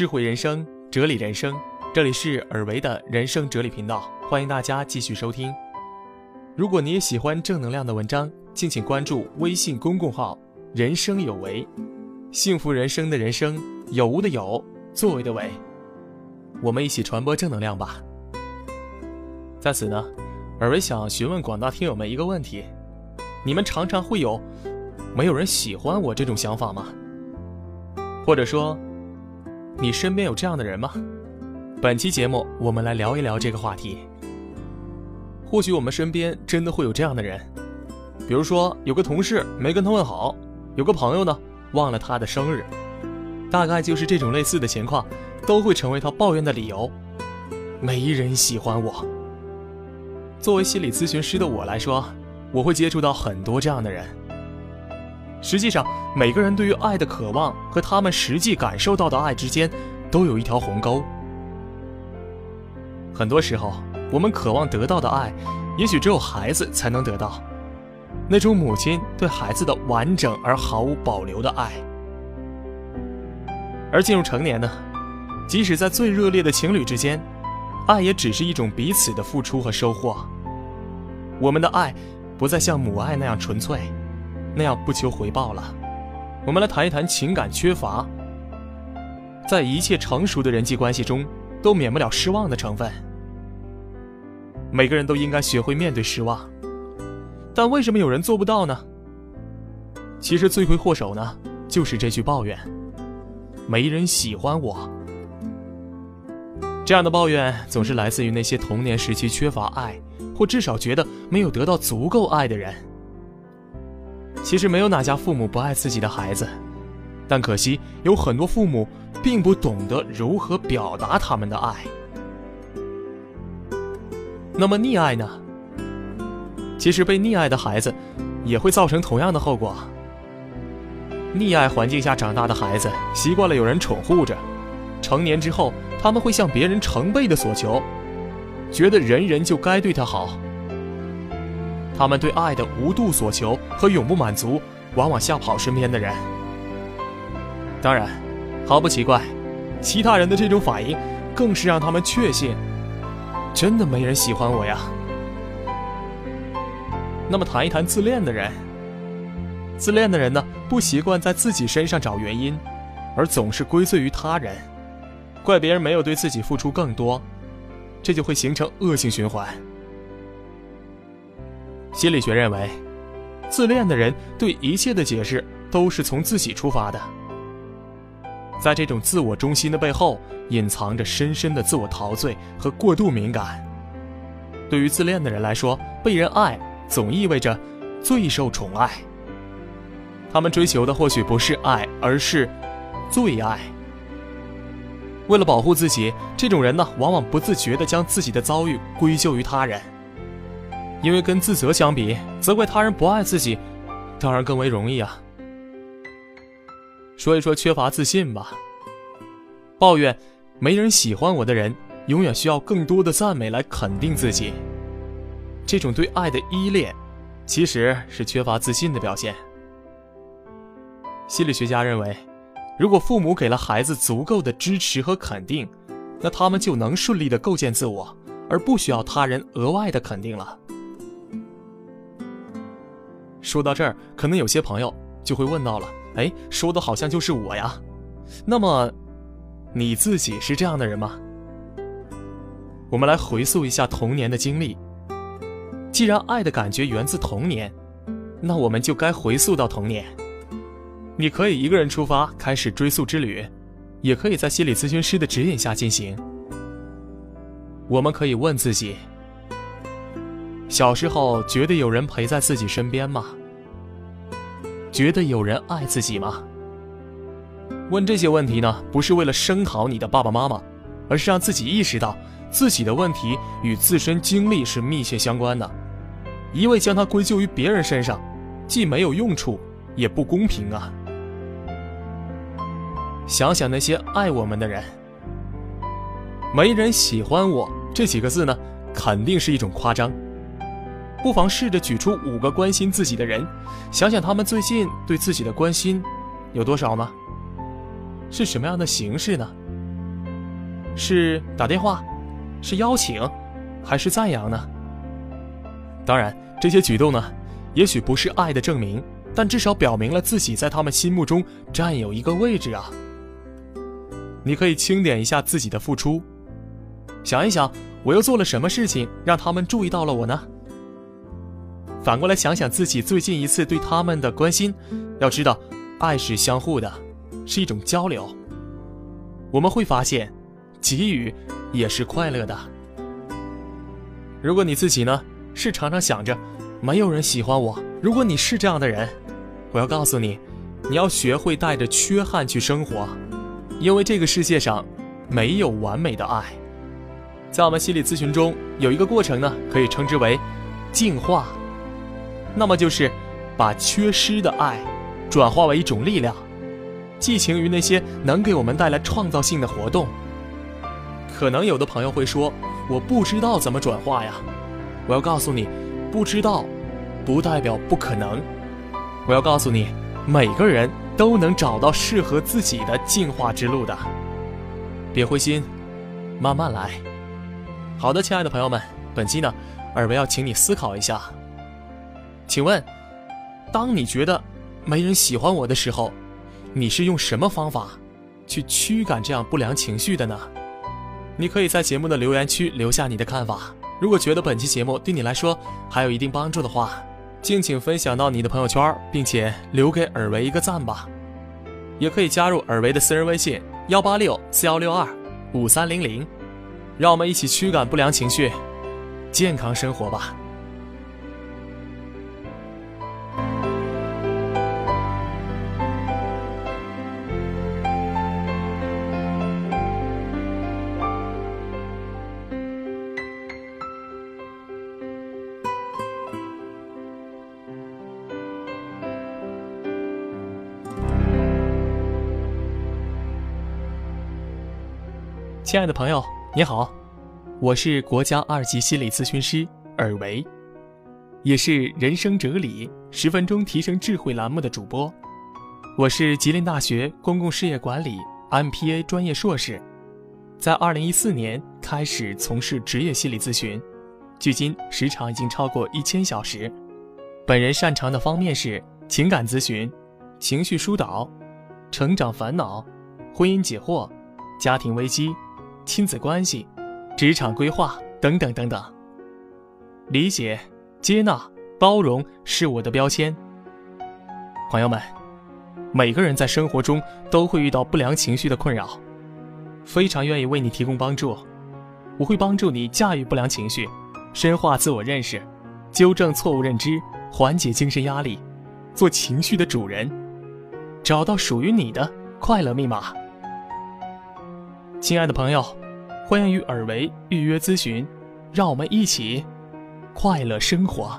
智慧人生，哲理人生，这里是尔维的人生哲理频道，欢迎大家继续收听。如果你也喜欢正能量的文章，敬请关注微信公共号“人生有为”，幸福人生的人生，有无的有，作为的为，我们一起传播正能量吧。在此呢，尔维想询问广大听友们一个问题：你们常常会有没有人喜欢我这种想法吗？或者说，你身边有这样的人吗？本期节目我们来聊一聊这个话题。或许我们身边真的会有这样的人，比如说有个同事没跟他问好，有个朋友呢忘了他的生日，大概就是这种类似的情况，都会成为他抱怨的理由。没人喜欢我。作为心理咨询师的我来说，我会接触到很多这样的人。实际上，每个人对于爱的渴望和他们实际感受到的爱之间，都有一条鸿沟。很多时候，我们渴望得到的爱，也许只有孩子才能得到，那种母亲对孩子的完整而毫无保留的爱。而进入成年呢，即使在最热烈的情侣之间，爱也只是一种彼此的付出和收获。我们的爱，不再像母爱那样纯粹。那样不求回报了。我们来谈一谈情感缺乏。在一切成熟的人际关系中，都免不了失望的成分。每个人都应该学会面对失望，但为什么有人做不到呢？其实罪魁祸首呢，就是这句抱怨：没人喜欢我。这样的抱怨总是来自于那些童年时期缺乏爱，或至少觉得没有得到足够爱的人。其实没有哪家父母不爱自己的孩子，但可惜有很多父母并不懂得如何表达他们的爱。那么溺爱呢？其实被溺爱的孩子也会造成同样的后果。溺爱环境下长大的孩子，习惯了有人宠护着，成年之后他们会向别人成倍的索求，觉得人人就该对他好。他们对爱的无度所求和永不满足，往往吓跑身边的人。当然，毫不奇怪，其他人的这种反应，更是让他们确信，真的没人喜欢我呀。那么，谈一谈自恋的人。自恋的人呢，不习惯在自己身上找原因，而总是归罪于他人，怪别人没有对自己付出更多，这就会形成恶性循环。心理学认为，自恋的人对一切的解释都是从自己出发的。在这种自我中心的背后，隐藏着深深的自我陶醉和过度敏感。对于自恋的人来说，被人爱总意味着最受宠爱。他们追求的或许不是爱，而是最爱。为了保护自己，这种人呢，往往不自觉地将自己的遭遇归咎于他人。因为跟自责相比，责怪他人不爱自己，当然更为容易啊。说一说缺乏自信吧。抱怨没人喜欢我的人，永远需要更多的赞美来肯定自己。这种对爱的依恋，其实是缺乏自信的表现。心理学家认为，如果父母给了孩子足够的支持和肯定，那他们就能顺利的构建自我，而不需要他人额外的肯定了。说到这儿，可能有些朋友就会问到了：哎，说的好像就是我呀。那么，你自己是这样的人吗？我们来回溯一下童年的经历。既然爱的感觉源自童年，那我们就该回溯到童年。你可以一个人出发开始追溯之旅，也可以在心理咨询师的指引下进行。我们可以问自己。小时候觉得有人陪在自己身边吗？觉得有人爱自己吗？问这些问题呢，不是为了声讨你的爸爸妈妈，而是让自己意识到自己的问题与自身经历是密切相关的。一味将它归咎于别人身上，既没有用处，也不公平啊！想想那些爱我们的人，没人喜欢我这几个字呢，肯定是一种夸张。不妨试着举出五个关心自己的人，想想他们最近对自己的关心有多少呢？是什么样的形式呢？是打电话，是邀请，还是赞扬呢？当然，这些举动呢，也许不是爱的证明，但至少表明了自己在他们心目中占有一个位置啊。你可以清点一下自己的付出，想一想，我又做了什么事情让他们注意到了我呢？反过来想想自己最近一次对他们的关心，要知道，爱是相互的，是一种交流。我们会发现，给予也是快乐的。如果你自己呢，是常常想着没有人喜欢我，如果你是这样的人，我要告诉你，你要学会带着缺憾去生活。因为这个世界上没有完美的爱，在我们心理咨询中有一个过程呢，可以称之为净化。那么就是把缺失的爱转化为一种力量，寄情于那些能给我们带来创造性的活动。可能有的朋友会说：“我不知道怎么转化呀。”我要告诉你，不知道不代表不可能。我要告诉你，每个人。都能找到适合自己的进化之路的，别灰心，慢慢来。好的，亲爱的朋友们，本期呢，尔维要请你思考一下。请问，当你觉得没人喜欢我的时候，你是用什么方法去驱赶这样不良情绪的呢？你可以在节目的留言区留下你的看法。如果觉得本期节目对你来说还有一定帮助的话，敬请分享到你的朋友圈，并且留给尔维一个赞吧。也可以加入尔维的私人微信幺八六四幺六二五三零零，让我们一起驱赶不良情绪，健康生活吧。亲爱的朋友，你好，我是国家二级心理咨询师尔维，也是人生哲理十分钟提升智慧栏目的主播。我是吉林大学公共事业管理 MPA 专业硕士，在二零一四年开始从事职业心理咨询，距今时长已经超过一千小时。本人擅长的方面是情感咨询、情绪疏导、成长烦恼、婚姻解惑、家庭危机。亲子关系、职场规划等等等等。理解、接纳、包容是我的标签。朋友们，每个人在生活中都会遇到不良情绪的困扰，非常愿意为你提供帮助。我会帮助你驾驭不良情绪，深化自我认识，纠正错误认知，缓解精神压力，做情绪的主人，找到属于你的快乐密码。亲爱的朋友，欢迎与尔维预约咨询，让我们一起快乐生活。